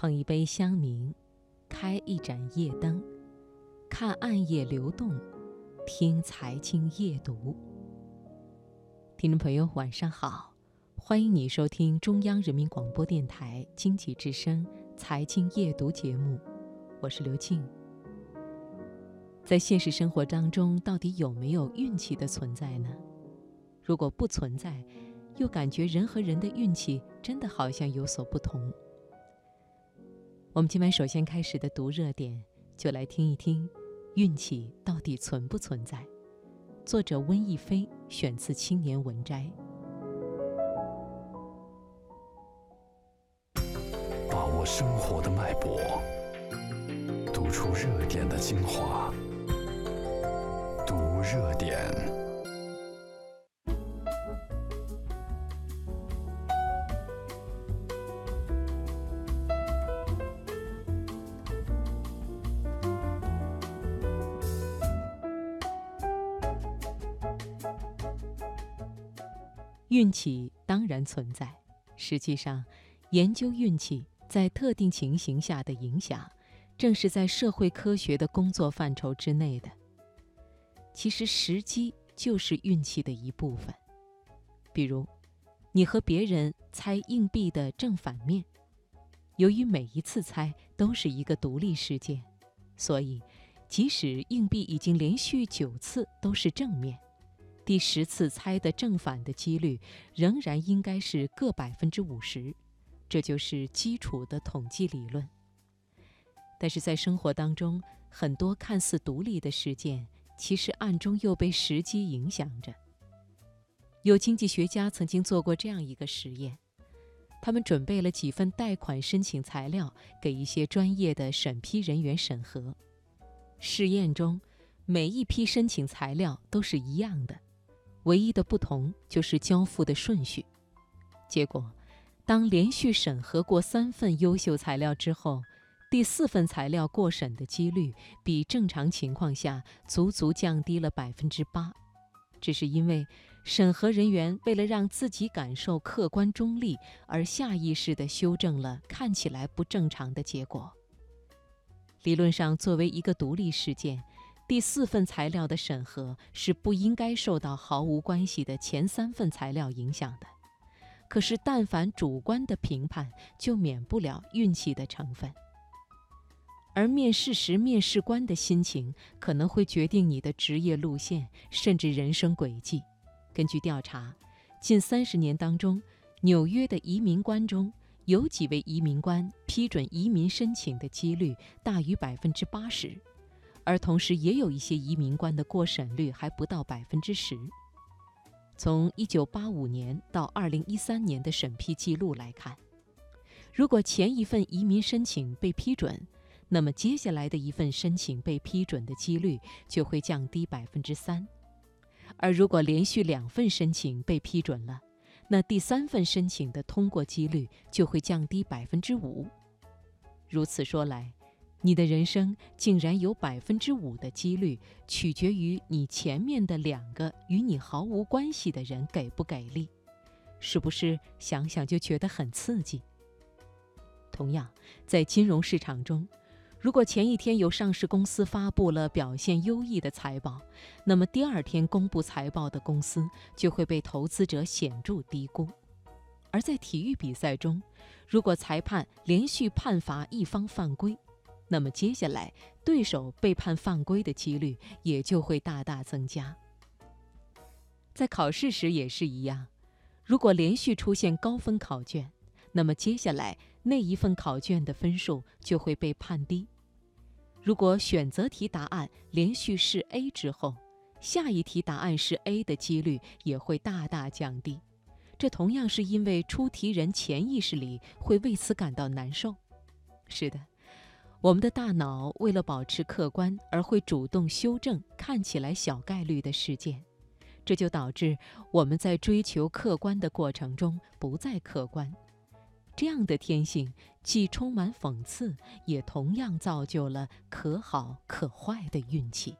捧一杯香茗，开一盏夜灯，看暗夜流动，听财经夜读。听众朋友，晚上好，欢迎你收听中央人民广播电台经济之声财经夜读节目，我是刘静。在现实生活当中，到底有没有运气的存在呢？如果不存在，又感觉人和人的运气真的好像有所不同。我们今晚首先开始的读热点，就来听一听运气到底存不存在。作者温亦菲选自《青年文摘》。把握生活的脉搏，读出热点的精华，读热点。运气当然存在，实际上，研究运气在特定情形下的影响，正是在社会科学的工作范畴之内的。其实，时机就是运气的一部分。比如，你和别人猜硬币的正反面，由于每一次猜都是一个独立事件，所以，即使硬币已经连续九次都是正面。第十次猜的正反的几率仍然应该是各百分之五十，这就是基础的统计理论。但是在生活当中，很多看似独立的事件，其实暗中又被时机影响着。有经济学家曾经做过这样一个实验，他们准备了几份贷款申请材料给一些专业的审批人员审核。试验中，每一批申请材料都是一样的。唯一的不同就是交付的顺序。结果，当连续审核过三份优秀材料之后，第四份材料过审的几率比正常情况下足足降低了百分之八。这是因为审核人员为了让自己感受客观中立，而下意识地修正了看起来不正常的结果。理论上，作为一个独立事件。第四份材料的审核是不应该受到毫无关系的前三份材料影响的，可是但凡主观的评判，就免不了运气的成分。而面试时面试官的心情可能会决定你的职业路线，甚至人生轨迹。根据调查，近三十年当中，纽约的移民官中有几位移民官批准移民申请的几率大于百分之八十。而同时，也有一些移民官的过审率还不到百分之十。从一九八五年到二零一三年的审批记录来看，如果前一份移民申请被批准，那么接下来的一份申请被批准的几率就会降低百分之三；而如果连续两份申请被批准了，那第三份申请的通过几率就会降低百分之五。如此说来，你的人生竟然有百分之五的几率取决于你前面的两个与你毫无关系的人给不给力，是不是想想就觉得很刺激？同样，在金融市场中，如果前一天有上市公司发布了表现优异的财报，那么第二天公布财报的公司就会被投资者显著低估；而在体育比赛中，如果裁判连续判罚一方犯规，那么接下来，对手被判犯规的几率也就会大大增加。在考试时也是一样，如果连续出现高分考卷，那么接下来那一份考卷的分数就会被判低。如果选择题答案连续是 A 之后，下一题答案是 A 的几率也会大大降低。这同样是因为出题人潜意识里会为此感到难受。是的。我们的大脑为了保持客观，而会主动修正看起来小概率的事件，这就导致我们在追求客观的过程中不再客观。这样的天性既充满讽刺，也同样造就了可好可坏的运气。